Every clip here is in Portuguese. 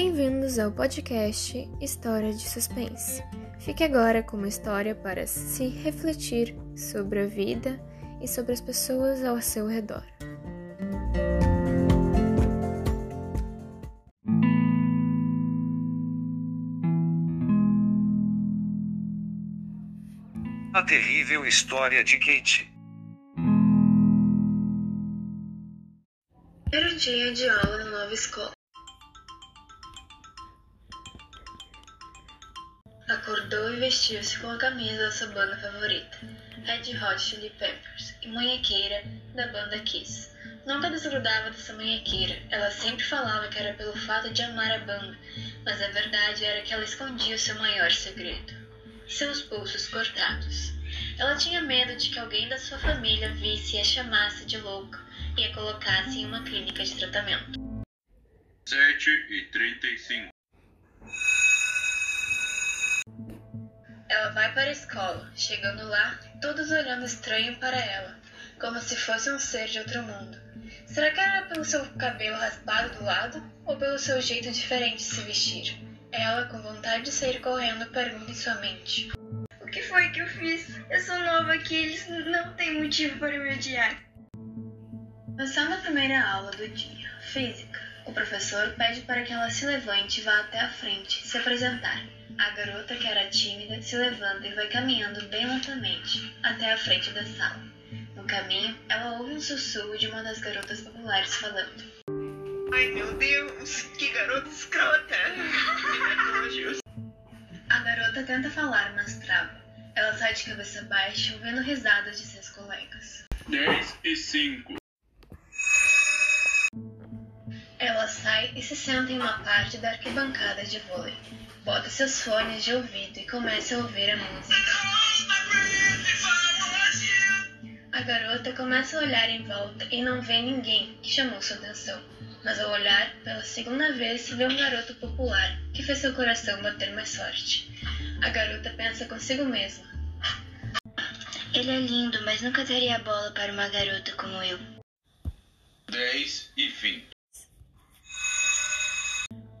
Bem-vindos ao podcast História de Suspense. Fique agora com uma história para se refletir sobre a vida e sobre as pessoas ao seu redor. A terrível história de Kate. Era o dia de aula na nova escola. Acordou e vestiu-se com a camisa da sua banda favorita, Red Hot Chili Peppers, e munhequeira da banda Kiss. Nunca desgrudava dessa munhequeira. Ela sempre falava que era pelo fato de amar a banda, mas a verdade era que ela escondia o seu maior segredo: seus pulsos cortados. Ela tinha medo de que alguém da sua família visse e a chamasse de louca e a colocasse em uma clínica de tratamento. 7 e 35. Ela vai para a escola, chegando lá, todos olhando estranho para ela, como se fosse um ser de outro mundo. Será que era pelo seu cabelo raspado do lado ou pelo seu jeito diferente de se vestir? Ela, com vontade de sair correndo, pergunta em sua mente: O que foi que eu fiz? Eu sou nova aqui, eles não têm motivo para me odiar. Passando a primeira aula do dia, física, o professor pede para que ela se levante e vá até a frente se apresentar. A garota, que era tímida, se levanta e vai caminhando bem lentamente até a frente da sala. No caminho, ela ouve um sussurro de uma das garotas populares falando. Ai meu Deus, que garota escrota! A garota tenta falar, mas trava. Ela sai de cabeça baixa, ouvindo risadas de seus colegas. 10 e 5. Ela sai e se senta em uma parte da arquibancada de vôlei. Bota seus fones de ouvido e começa a ouvir a música. A garota começa a olhar em volta e não vê ninguém que chamou sua atenção. Mas ao olhar pela segunda vez, vê um garoto popular que fez seu coração bater mais forte. A garota pensa consigo mesma. Ele é lindo, mas nunca daria bola para uma garota como eu. 10 e 20.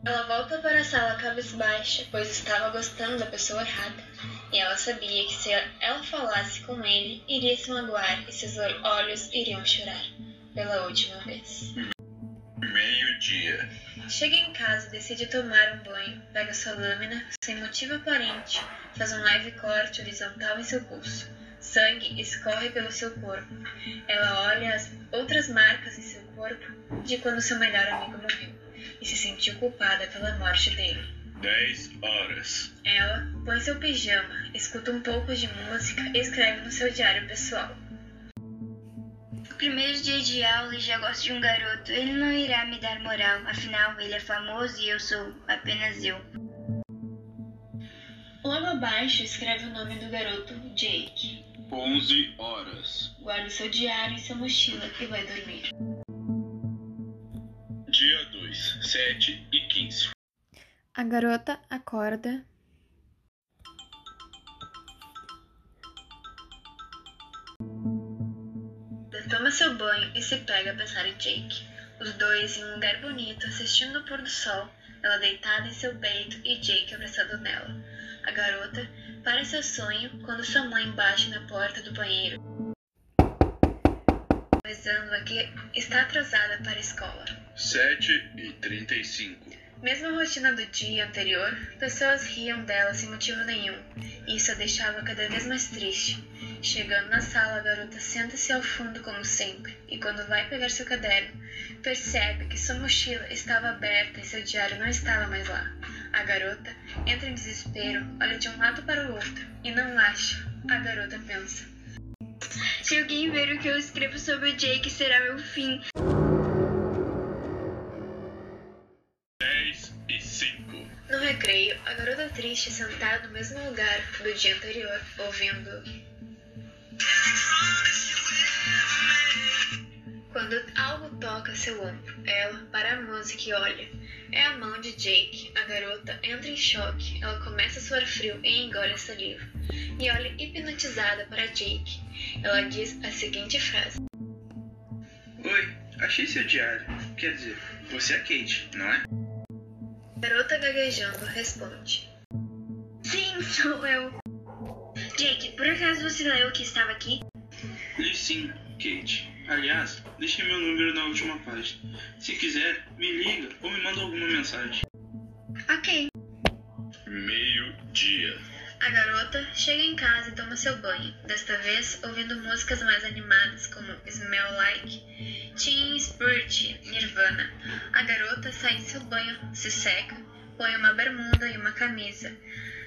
Ela volta para a sala cabisbaixa, pois estava gostando da pessoa errada. E ela sabia que se ela falasse com ele, iria se magoar e seus olhos iriam chorar. Pela última vez. Meio-dia. Chega em casa, decide tomar um banho, pega sua lâmina, sem motivo aparente, faz um leve corte horizontal em seu pulso. Sangue escorre pelo seu corpo. Ela olha as outras marcas em seu corpo de quando seu melhor amigo morreu e se sentiu culpada pela morte dele. 10 horas. Ela põe seu pijama, escuta um pouco de música e escreve no seu diário pessoal. No primeiro dia de aula e já gosto de um garoto. Ele não irá me dar moral, afinal ele é famoso e eu sou apenas eu. Logo abaixo escreve o nome do garoto, Jake. 11 horas. Guarda seu diário em sua mochila e vai dormir. Dia 2, 7 e 15. A garota acorda Toma seu banho e se pega a pensar em Jake. Os dois em um lugar bonito, assistindo o pôr do sol, ela deitada em seu peito e Jake abraçado nela. A garota para seu sonho quando sua mãe bate na porta do banheiro, avisando-a que está atrasada para a escola. 7 e 35. Mesmo a rotina do dia anterior, pessoas riam dela sem motivo nenhum, isso a deixava cada vez mais triste. Chegando na sala, a garota senta-se ao fundo como sempre, e quando vai pegar seu caderno, percebe que sua mochila estava aberta e seu diário não estava mais lá. A garota entra em desespero, olha de um lado para o outro e não acha. A garota pensa: Se alguém ver o que eu escrevo sobre Jake, será meu fim. A garota triste sentada no mesmo lugar do dia anterior, ouvindo. Quando algo toca seu ombro, ela para a música e olha. É a mão de Jake. A garota entra em choque. Ela começa a suar frio e engole a saliva. E olha hipnotizada para Jake. Ela diz a seguinte frase: Oi, achei seu diário. Quer dizer, você é Kate, não é? Garota gaguejando responde. Sim, sou eu. Jake, por acaso você leu que estava aqui? Li sim, Kate. Aliás, deixei meu número na última página. Se quiser, me liga ou me manda alguma mensagem. Ok. Meio-dia. A garota chega em casa e toma seu banho, desta vez ouvindo músicas mais animadas como Smell Like, Teen Spirit, Nirvana. A garota sai de seu banho, se seca, põe uma bermuda e uma camisa,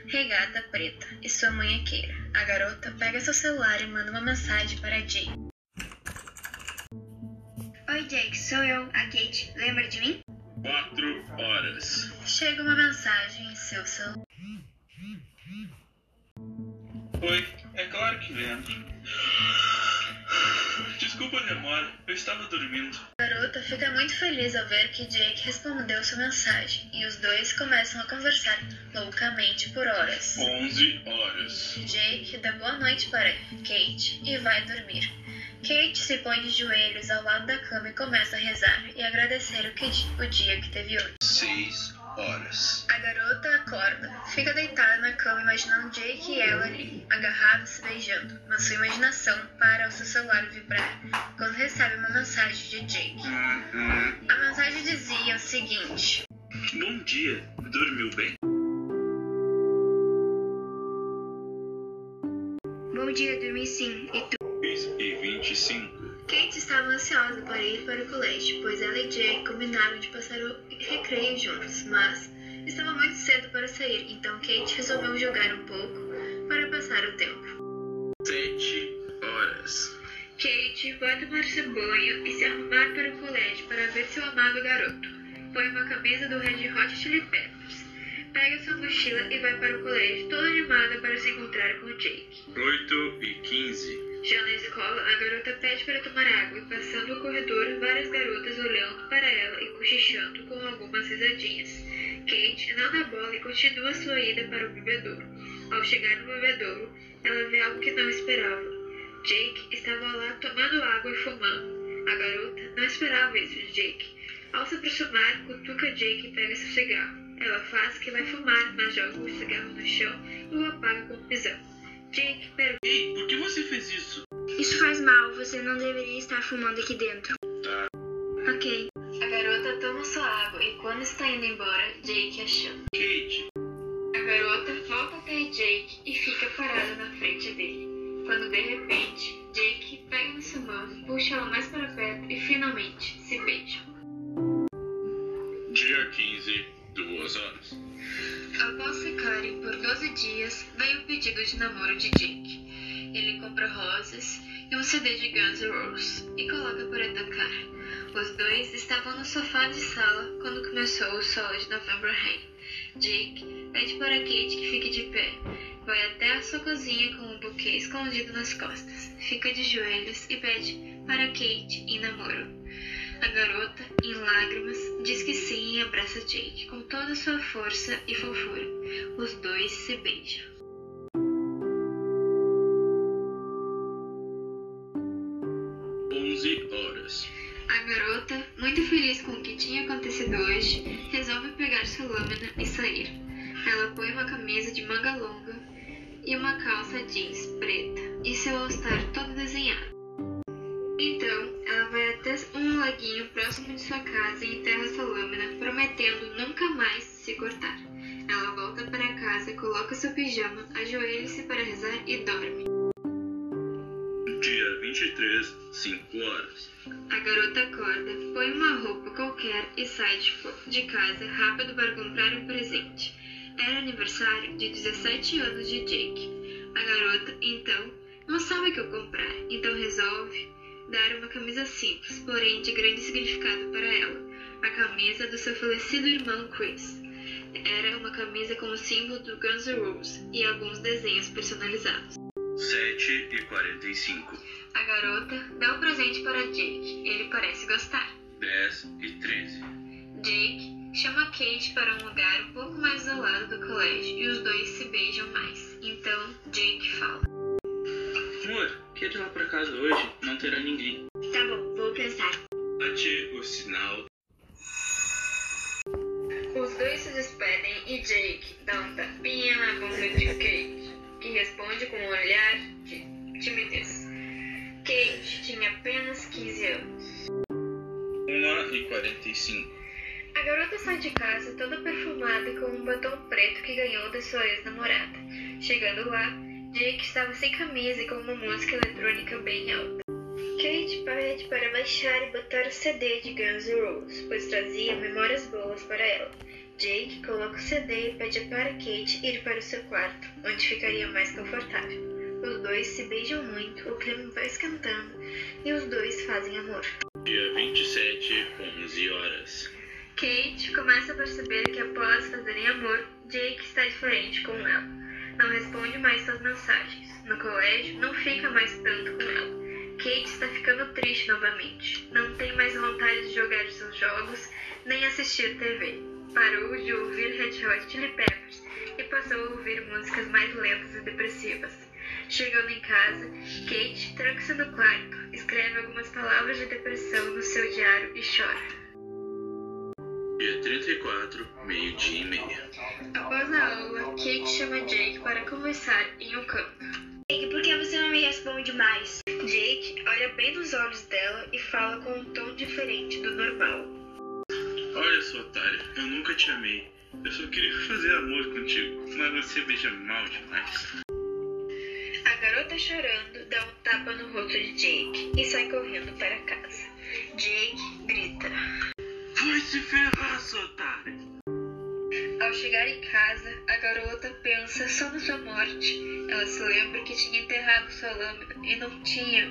regata preta e sua munhequeira. A garota pega seu celular e manda uma mensagem para Jay. Oi, Jake, sou eu, a Kate. Lembra de mim? Quatro horas. Chega uma mensagem em seu celular. Oi, é claro que lembro. Desculpa a demora, eu estava dormindo. A garota fica muito feliz ao ver que Jake respondeu sua mensagem e os dois começam a conversar loucamente por horas. Onze horas. Jake dá boa noite para Kate e vai dormir. Kate se põe de joelhos ao lado da cama e começa a rezar e agradecer o, que, o dia que teve hoje. Seis horas. A garota acorda, fica deitada na cama imaginando Jake e ela ali, agarrados se beijando, mas sua imaginação para ao seu celular vibrar quando recebe uma mensagem de Jake. A mensagem dizia o seguinte: Bom dia, dormiu bem? Ansiosa para ir para o colégio, pois ela e Jake combinaram de passar o recreio juntos, mas estava muito cedo para sair, então Kate resolveu jogar um pouco para passar o tempo. Sete horas. Kate vai tomar seu banho e se arrumar para o colégio para ver seu amado garoto. Põe uma camisa do Red Hot Chili Peppers. Pega sua mochila e vai para o colégio toda animada para se encontrar com Jake. Oito e quinze. Já na escola, a garota pede para tomar água e passando o corredor, várias garotas olhando para ela e cochichando com algumas risadinhas. Kate não dá bola e continua sua ida para o bebedouro. Ao chegar no bebedouro, ela vê algo que não esperava. Jake estava lá tomando água e fumando. A garota não esperava isso de Jake. Ao se aproximar, cutuca Jake e pega seu cigarro. Ela faz que vai fumar, mas joga o cigarro no chão e o apaga com um pisão. Jake pergunta. Ei, por que você fez isso? Isso faz mal, você não deveria estar fumando aqui dentro. Tá. Ok. A garota toma sua água e quando está indo embora, Jake a chama. Kate, A garota volta até Jake e fica parada na frente dele. Quando de repente, Jake pega na sua mão, puxa ela mais para perto pedido de namoro de Jake. Ele compra rosas e um CD de Guns N' Roses e coloca para tocar. Os dois estavam no sofá de sala quando começou o solo de November Rain. Jake pede para Kate que fique de pé. Vai até a sua cozinha com um buquê escondido nas costas. Fica de joelhos e pede para Kate em namoro. A garota, em lágrimas, diz que sim e abraça Jake com toda a sua força e fofura. Os dois se beijam. A garota, muito feliz com o que tinha acontecido hoje, resolve pegar sua lâmina e sair. Ela põe uma camisa de manga longa e uma calça jeans preta e seu all-star todo desenhado. Então, ela vai até um laguinho próximo de sua casa e enterra sua lâmina, prometendo nunca mais se cortar. Ela volta para casa, coloca seu pijama, ajoelha-se para rezar e dorme. Dia 23, 5 horas. A garota acorda, põe uma roupa qualquer e sai de, casa rápido para comprar um presente. Era aniversário de 17 anos de Jake. A garota, então, não sabe o que comprar, então resolve dar uma camisa simples, porém de grande significado para ela. A camisa do seu falecido irmão Chris. Era uma camisa com o símbolo do Guns N' Roses e alguns desenhos personalizados. 7 e 45. A garota dá o presente para Jake. Ele parece gostar. 10 e 13. Jake chama Kate para um lugar um pouco mais isolado do colégio e os dois se beijam mais. Então Jake fala: Amor, quer ir lá pra casa hoje? Não terá ninguém. Batom preto que ganhou da sua ex-namorada. Chegando lá, Jake estava sem camisa e com uma música eletrônica bem alta. Kate pede para baixar e botar o CD de Guns N' Roses, pois trazia memórias boas para ela. Jake coloca o CD e pede para Kate ir para o seu quarto, onde ficaria mais confortável. Os dois se beijam muito, o clima vai esquentando e os dois fazem amor. Dia 27, 11 horas. Kate começa a perceber que após fazerem amor, Jake está diferente com ela. Não responde mais suas mensagens. No colégio, não fica mais tanto com ela. Kate está ficando triste novamente. Não tem mais vontade de jogar seus jogos, nem assistir TV. Parou de ouvir Red Hot Chili Peppers e passou a ouvir músicas mais lentas e depressivas. Chegando em casa, Kate tranca-se no quarto, escreve algumas palavras de depressão no seu diário e chora. Dia 34, meio-dia e meia. Após a aula, Kate chama Jake para conversar em um canto. Jake, por que você não me responde mais? Jake olha bem nos olhos dela e fala com um tom diferente do normal. Olha sua otária, eu nunca te amei. Eu só queria fazer amor contigo, mas você beija mal demais. A garota chorando dá um tapa no rosto de Jake e sai correndo para casa. Jake grita. Vai se ferrar, Ao chegar em casa, a garota pensa só na sua morte. Ela se lembra que tinha enterrado sua lâmina e não tinha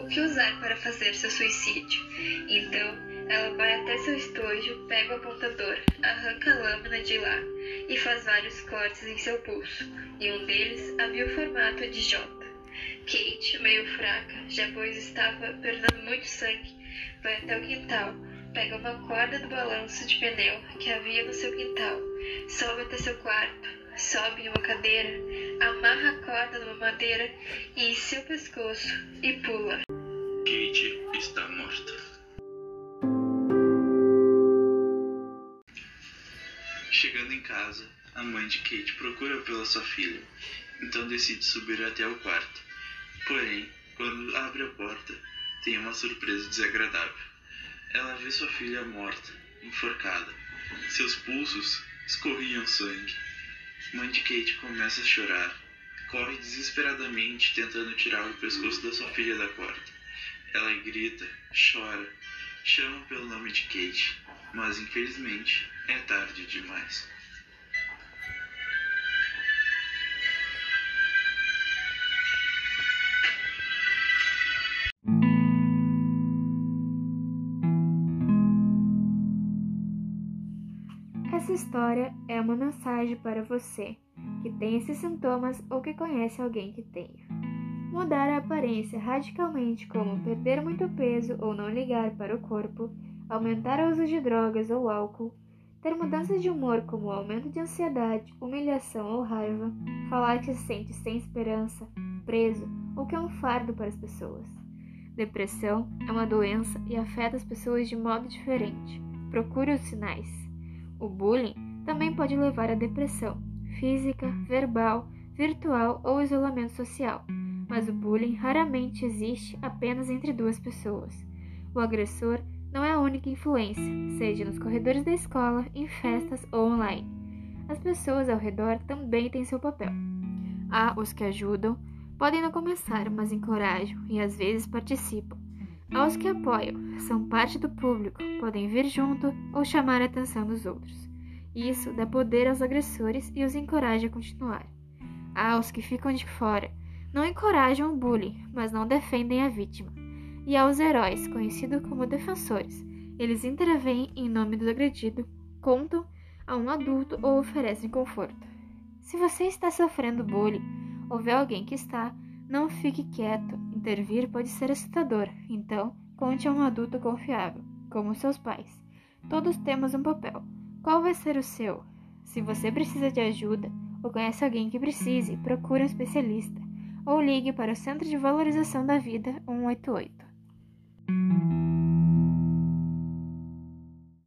o que usar para fazer seu suicídio. Então, ela vai até seu estojo, pega o apontador, arranca a lâmina de lá e faz vários cortes em seu pulso, e um deles havia o formato de J. Kate, meio fraca, já pois estava perdendo muito sangue, vai até o quintal, pega uma corda do balanço de pneu que havia no seu quintal, sobe até seu quarto, sobe em uma cadeira, amarra a corda numa madeira e em seu pescoço e pula. Kate está morta. Chegando em casa, a mãe de Kate procura pela sua filha, então decide subir até o quarto. Porém, quando abre a porta, tem uma surpresa desagradável. Ela vê sua filha morta, enforcada. Seus pulsos escorriam sangue. Mãe de Kate começa a chorar. Corre desesperadamente tentando tirar o pescoço da sua filha da corda. Ela grita, chora, chama pelo nome de Kate, mas infelizmente é tarde demais. Essa história é uma mensagem para você que tem esses sintomas ou que conhece alguém que tenha. Mudar a aparência radicalmente, como perder muito peso ou não ligar para o corpo, aumentar o uso de drogas ou álcool, ter mudanças de humor como aumento de ansiedade, humilhação ou raiva, falar que se sente sem esperança, preso ou que é um fardo para as pessoas. Depressão é uma doença e afeta as pessoas de modo diferente. Procure os sinais. O bullying também pode levar à depressão física, verbal, virtual ou isolamento social, mas o bullying raramente existe apenas entre duas pessoas. O agressor não é a única influência, seja nos corredores da escola, em festas ou online. As pessoas ao redor também têm seu papel. Há os que ajudam, podem não começar, mas encorajam e às vezes participam. Há os que apoiam, são parte do público, podem vir junto ou chamar a atenção dos outros. Isso dá poder aos agressores e os encoraja a continuar. Há os que ficam de fora, não encorajam o bullying, mas não defendem a vítima. E há os heróis, conhecidos como defensores. Eles intervêm em nome do agredido, contam a um adulto ou oferecem conforto. Se você está sofrendo bullying ou vê alguém que está, não fique quieto. Intervir pode ser assustador, então conte a um adulto confiável, como seus pais. Todos temos um papel. Qual vai ser o seu? Se você precisa de ajuda ou conhece alguém que precise, procure um especialista ou ligue para o Centro de Valorização da Vida 188.